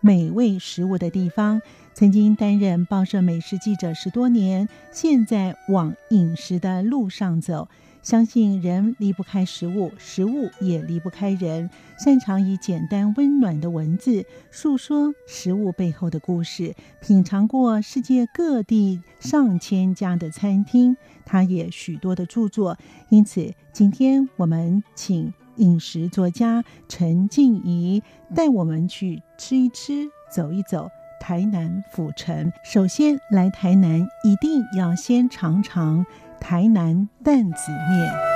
美味食物的地方，曾经担任报社美食记者十多年，现在往饮食的路上走。相信人离不开食物，食物也离不开人。擅长以简单温暖的文字诉说食物背后的故事。品尝过世界各地上千家的餐厅，他也许多的著作。因此，今天我们请饮食作家陈静怡带我们去吃一吃、走一走台南府城。首先来台南，一定要先尝尝。台南担子面。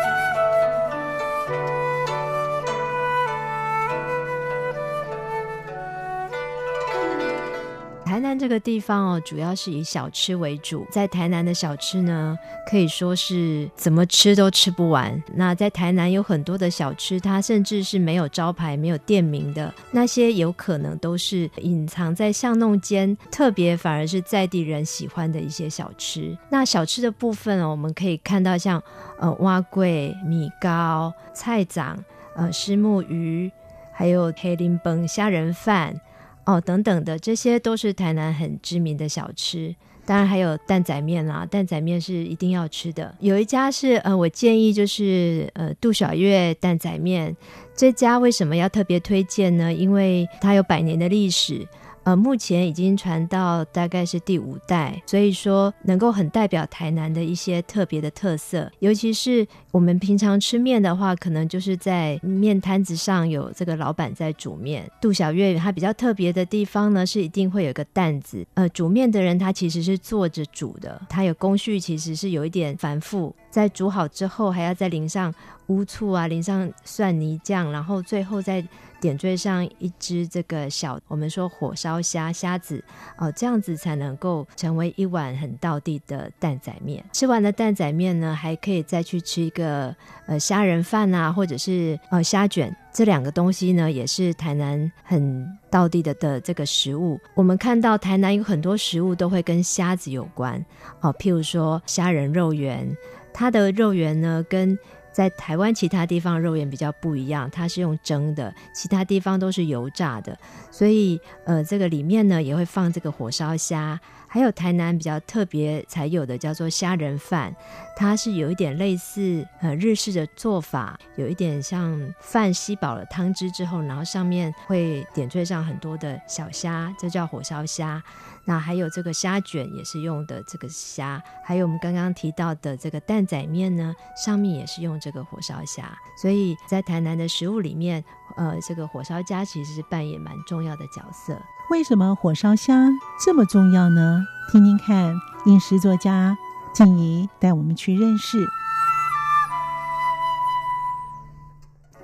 南这个地方哦，主要是以小吃为主。在台南的小吃呢，可以说是怎么吃都吃不完。那在台南有很多的小吃，它甚至是没有招牌、没有店名的，那些有可能都是隐藏在巷弄间，特别反而是在地人喜欢的一些小吃。那小吃的部分哦，我们可以看到像呃碗粿、米糕、菜粽、呃虱目鱼，还有黑林崩虾仁饭。哦，等等的，这些都是台南很知名的小吃。当然还有蛋仔面啦，蛋仔面是一定要吃的。有一家是呃，我建议就是呃杜小月蛋仔面这家为什么要特别推荐呢？因为它有百年的历史。呃，目前已经传到大概是第五代，所以说能够很代表台南的一些特别的特色。尤其是我们平常吃面的话，可能就是在面摊子上有这个老板在煮面。杜小月它比较特别的地方呢，是一定会有个担子。呃，煮面的人他其实是坐着煮的，他有工序，其实是有一点繁复。在煮好之后，还要再淋上乌醋啊，淋上蒜泥酱，然后最后再。点缀上一只这个小，我们说火烧虾虾子哦，这样子才能够成为一碗很道地的蛋仔面。吃完了蛋仔面呢，还可以再去吃一个呃虾仁饭啊，或者是呃虾卷。这两个东西呢，也是台南很道地的的这个食物。我们看到台南有很多食物都会跟虾子有关哦，譬如说虾仁肉圆，它的肉圆呢跟在台湾其他地方肉圆比较不一样，它是用蒸的，其他地方都是油炸的，所以呃，这个里面呢也会放这个火烧虾，还有台南比较特别才有的叫做虾仁饭，它是有一点类似呃日式的做法，有一点像饭吸饱了汤汁之后，然后上面会点缀上很多的小虾，这叫火烧虾。那还有这个虾卷也是用的这个虾，还有我们刚刚提到的这个蛋仔面呢，上面也是用这个火烧虾。所以在台南的食物里面，呃，这个火烧虾其实是扮演蛮重要的角色。为什么火烧虾这么重要呢？听听看，饮食作家静怡带我们去认识。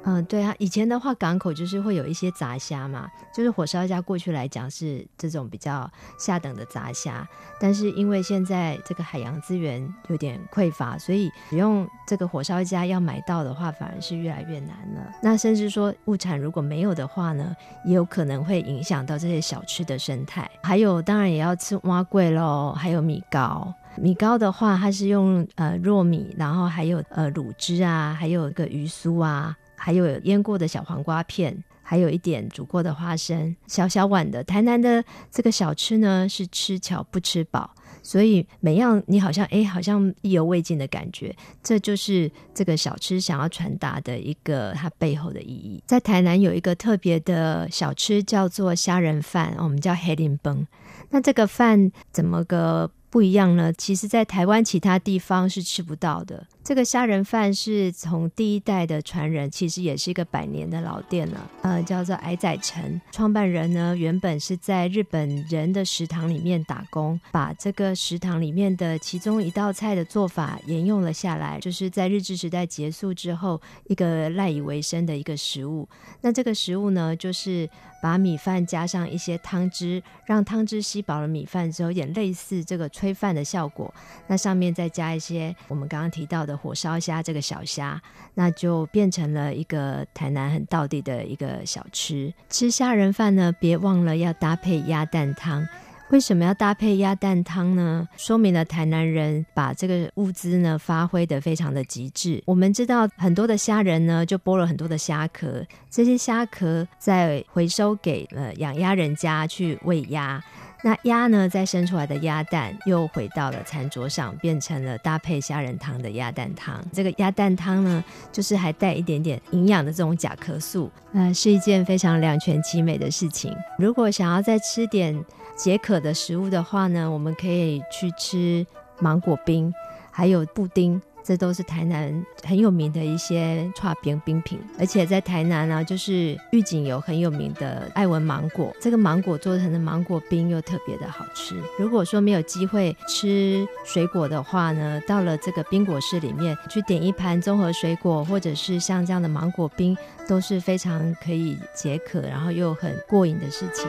嗯，对啊，以前的话港口就是会有一些杂虾嘛，就是火烧虾过去来讲是这种比较下等的杂虾，但是因为现在这个海洋资源有点匮乏，所以使用这个火烧虾要买到的话反而是越来越难了。那甚至说物产如果没有的话呢，也有可能会影响到这些小吃的生态。还有当然也要吃蛙桂喽，还有米糕。米糕的话，它是用呃糯米，然后还有呃卤汁啊，还有一个鱼酥啊。还有腌过的小黄瓜片，还有一点煮过的花生，小小碗的。台南的这个小吃呢，是吃巧不吃饱，所以每样你好像哎，好像意犹未尽的感觉。这就是这个小吃想要传达的一个它背后的意义。在台南有一个特别的小吃叫做虾仁饭，我们叫黑林崩。那这个饭怎么个不一样呢？其实，在台湾其他地方是吃不到的。这个虾仁饭是从第一代的传人，其实也是一个百年的老店了。呃，叫做矮仔陈，创办人呢原本是在日本人的食堂里面打工，把这个食堂里面的其中一道菜的做法沿用了下来，就是在日治时代结束之后一个赖以为生的一个食物。那这个食物呢，就是把米饭加上一些汤汁，让汤汁吸饱了米饭之后，有点类似这个炊饭的效果。那上面再加一些我们刚刚提到的。火烧虾这个小虾，那就变成了一个台南很道地的一个小吃。吃虾仁饭呢，别忘了要搭配鸭蛋汤。为什么要搭配鸭蛋汤呢？说明了台南人把这个物资呢发挥得非常的极致。我们知道很多的虾仁呢，就剥了很多的虾壳，这些虾壳再回收给了养鸭人家去喂鸭。那鸭呢，再生出来的鸭蛋又回到了餐桌上，变成了搭配虾仁汤的鸭蛋汤。这个鸭蛋汤呢，就是还带一点点营养的这种甲壳素，呃，是一件非常两全其美的事情。如果想要再吃点解渴的食物的话呢，我们可以去吃芒果冰，还有布丁。这都是台南很有名的一些剉冰冰品，而且在台南呢、就是玉井有很有名的爱文芒果，这个芒果做成的芒果冰又特别的好吃。如果说没有机会吃水果的话呢，到了这个冰果室里面去点一盘综合水果，或者是像这样的芒果冰，都是非常可以解渴，然后又很过瘾的事情。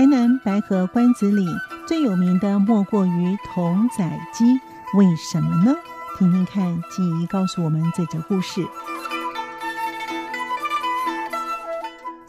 台南白河关子里最有名的莫过于童仔鸡，为什么呢？听听看，静怡告诉我们这则故事。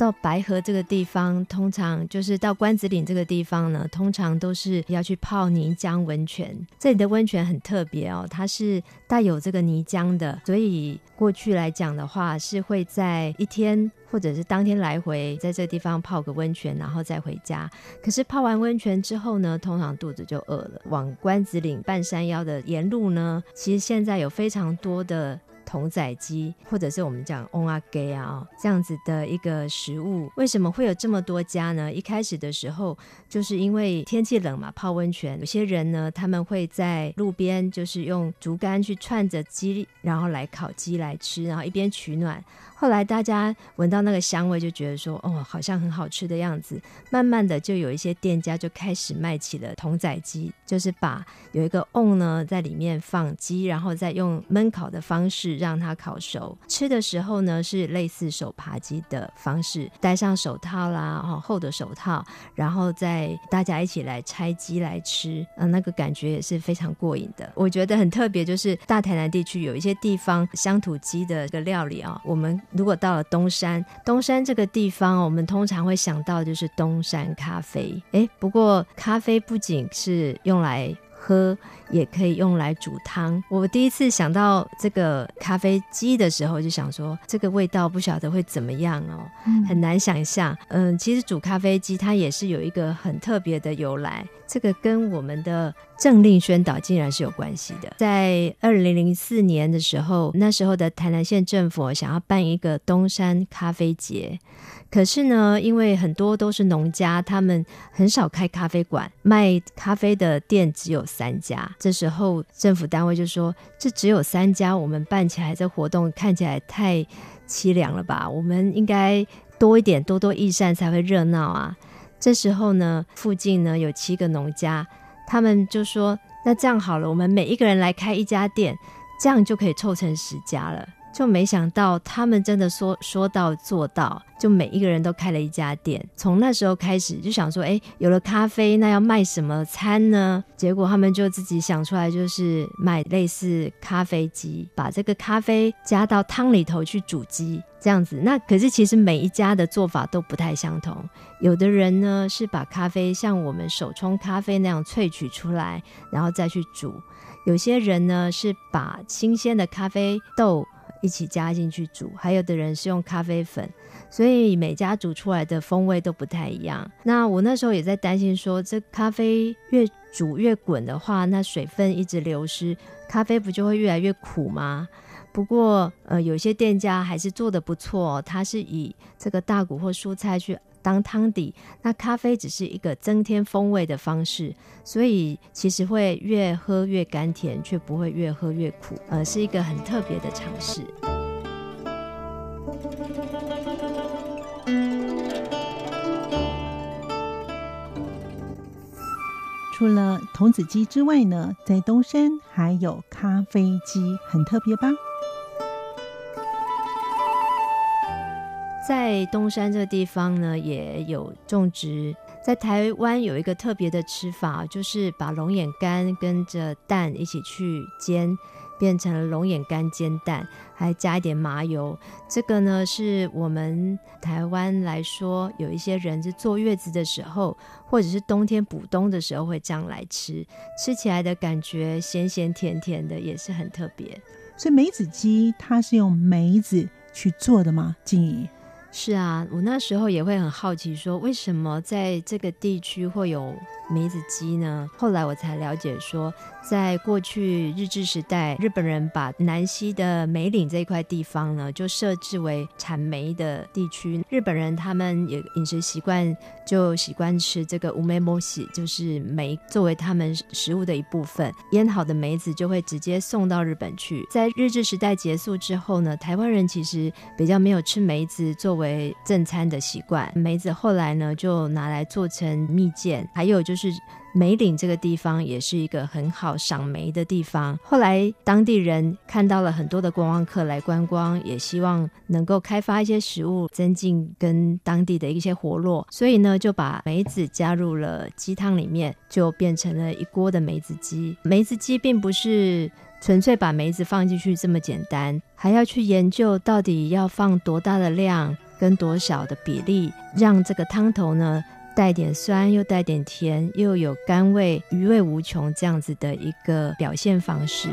到白河这个地方，通常就是到关子岭这个地方呢，通常都是要去泡泥浆温泉。这里的温泉很特别哦，它是带有这个泥浆的，所以过去来讲的话，是会在一天或者是当天来回，在这个地方泡个温泉，然后再回家。可是泡完温泉之后呢，通常肚子就饿了。往关子岭半山腰的沿路呢，其实现在有非常多的。童仔鸡，或者是我们讲瓮仔鸡啊，这样子的一个食物，为什么会有这么多家呢？一开始的时候，就是因为天气冷嘛，泡温泉，有些人呢，他们会在路边，就是用竹竿去串着鸡，然后来烤鸡来吃，然后一边取暖。后来大家闻到那个香味，就觉得说，哦，好像很好吃的样子。慢慢的，就有一些店家就开始卖起了童仔鸡，就是把有一个瓮呢，在里面放鸡，然后再用焖烤的方式让它烤熟。吃的时候呢，是类似手扒鸡的方式，戴上手套啦，哈，厚的手套，然后再大家一起来拆鸡来吃，嗯，那个感觉也是非常过瘾的。我觉得很特别，就是大台南地区有一些地方乡土鸡的这个料理啊，我们。如果到了东山，东山这个地方，我们通常会想到就是东山咖啡。诶，不过咖啡不仅是用来喝，也可以用来煮汤。我第一次想到这个咖啡机的时候，就想说这个味道不晓得会怎么样哦，很难想象。嗯，其实煮咖啡机它也是有一个很特别的由来。这个跟我们的政令宣导竟然是有关系的。在二零零四年的时候，那时候的台南县政府想要办一个东山咖啡节，可是呢，因为很多都是农家，他们很少开咖啡馆，卖咖啡的店只有三家。这时候政府单位就说：“这只有三家，我们办起来这活动看起来太凄凉了吧？我们应该多一点，多多益善才会热闹啊。”这时候呢，附近呢有七个农家，他们就说：“那这样好了，我们每一个人来开一家店，这样就可以凑成十家了。”就没想到他们真的说说到做到，就每一个人都开了一家店。从那时候开始就想说，哎，有了咖啡，那要卖什么餐呢？结果他们就自己想出来，就是卖类似咖啡机，把这个咖啡加到汤里头去煮鸡，这样子。那可是其实每一家的做法都不太相同。有的人呢是把咖啡像我们手冲咖啡那样萃取出来，然后再去煮；有些人呢是把新鲜的咖啡豆。一起加进去煮，还有的人是用咖啡粉，所以每家煮出来的风味都不太一样。那我那时候也在担心说，这咖啡越煮越滚的话，那水分一直流失，咖啡不就会越来越苦吗？不过呃，有些店家还是做的不错，他是以这个大骨或蔬菜去当汤底，那咖啡只是一个增添风味的方式，所以其实会越喝越甘甜，却不会越喝越苦，呃，是一个很特别的尝试。除了童子鸡之外呢，在东山还有咖啡鸡，很特别吧？在东山这个地方呢，也有种植。在台湾有一个特别的吃法，就是把龙眼干跟着蛋一起去煎。变成了龙眼干煎蛋，还加一点麻油。这个呢，是我们台湾来说，有一些人是坐月子的时候，或者是冬天补冬的时候会这样来吃，吃起来的感觉咸咸甜甜的，也是很特别。所以梅子鸡它是用梅子去做的吗？静怡？是啊，我那时候也会很好奇，说为什么在这个地区会有梅子鸡呢？后来我才了解说。在过去日治时代，日本人把南西的梅岭这一块地方呢，就设置为产梅的地区。日本人他们也饮食习惯就习惯吃这个乌梅莫西，就是梅作为他们食物的一部分。腌好的梅子就会直接送到日本去。在日治时代结束之后呢，台湾人其实比较没有吃梅子作为为正餐的习惯。梅子后来呢，就拿来做成蜜饯，还有就是。梅岭这个地方也是一个很好赏梅的地方。后来当地人看到了很多的观光客来观光，也希望能够开发一些食物，增进跟当地的一些活络，所以呢就把梅子加入了鸡汤里面，就变成了一锅的梅子鸡。梅子鸡并不是纯粹把梅子放进去这么简单，还要去研究到底要放多大的量跟多少的比例，让这个汤头呢。带点酸，又带点甜，又有甘味，余味无穷，这样子的一个表现方式。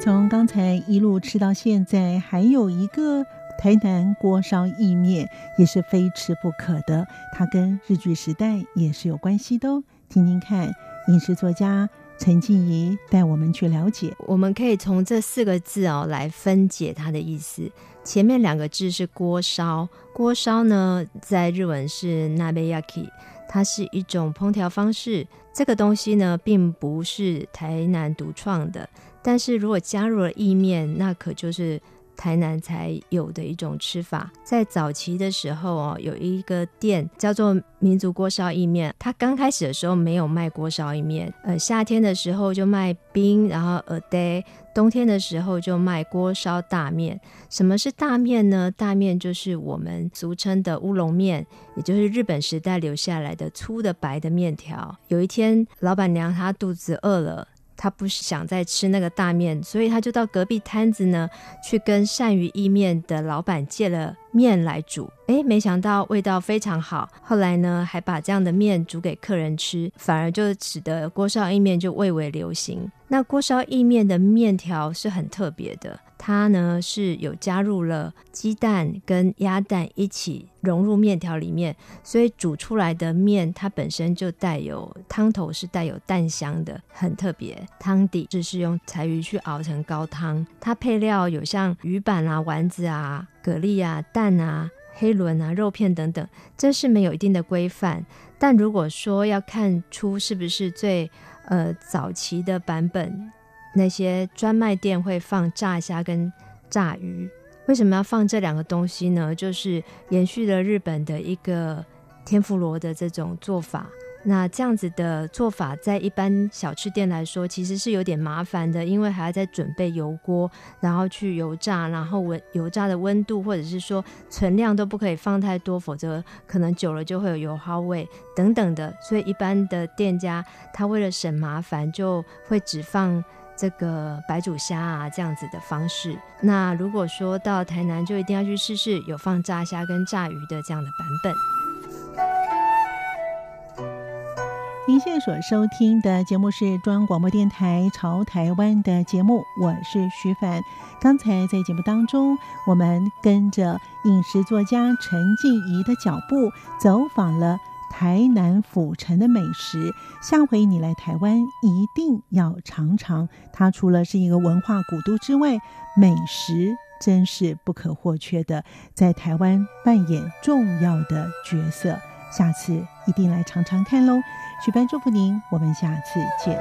从刚才一路吃到现在，还有一个台南锅烧意面，也是非吃不可的。它跟日剧时代也是有关系的哦。听听看，饮食作家。陈静怡带我们去了解，我们可以从这四个字哦来分解它的意思。前面两个字是锅烧，锅烧呢在日文是 nabeyaki，它是一种烹调方式。这个东西呢并不是台南独创的，但是如果加入了意面，那可就是。台南才有的一种吃法，在早期的时候哦，有一个店叫做民族锅烧意面。它刚开始的时候没有卖锅烧意面，呃，夏天的时候就卖冰，然后耳袋；冬天的时候就卖锅烧大面。什么是大面呢？大面就是我们俗称的乌龙面，也就是日本时代留下来的粗的白的面条。有一天，老板娘她肚子饿了。他不想再吃那个大面，所以他就到隔壁摊子呢，去跟鳝鱼意面的老板借了面来煮。诶，没想到味道非常好。后来呢，还把这样的面煮给客人吃，反而就使得锅烧意面就蔚为流行。那锅烧意面的面条是很特别的。它呢是有加入了鸡蛋跟鸭蛋一起融入面条里面，所以煮出来的面它本身就带有汤头是带有蛋香的，很特别。汤底就是用柴鱼去熬成高汤，它配料有像鱼板啊、丸子啊、蛤蜊啊、蛋啊、黑轮啊、肉片等等，这是没有一定的规范。但如果说要看出是不是最呃早期的版本。那些专卖店会放炸虾跟炸鱼，为什么要放这两个东西呢？就是延续了日本的一个天妇罗的这种做法。那这样子的做法，在一般小吃店来说，其实是有点麻烦的，因为还要再准备油锅，然后去油炸，然后温油炸的温度或者是说存量都不可以放太多，否则可能久了就会有油耗味等等的。所以一般的店家他为了省麻烦，就会只放。这个白煮虾啊，这样子的方式。那如果说到台南，就一定要去试试有放炸虾跟炸鱼的这样的版本。您现在所收听的节目是中央广播电台《潮台湾》的节目，我是徐凡。刚才在节目当中，我们跟着饮食作家陈静怡的脚步，走访了台南府城的美食。下回你来台湾，一定要尝尝。它除了是一个文化古都之外，美食真是不可或缺的，在台湾扮演重要的角色。下次一定来尝尝看喽！许凡祝福您，我们下次见。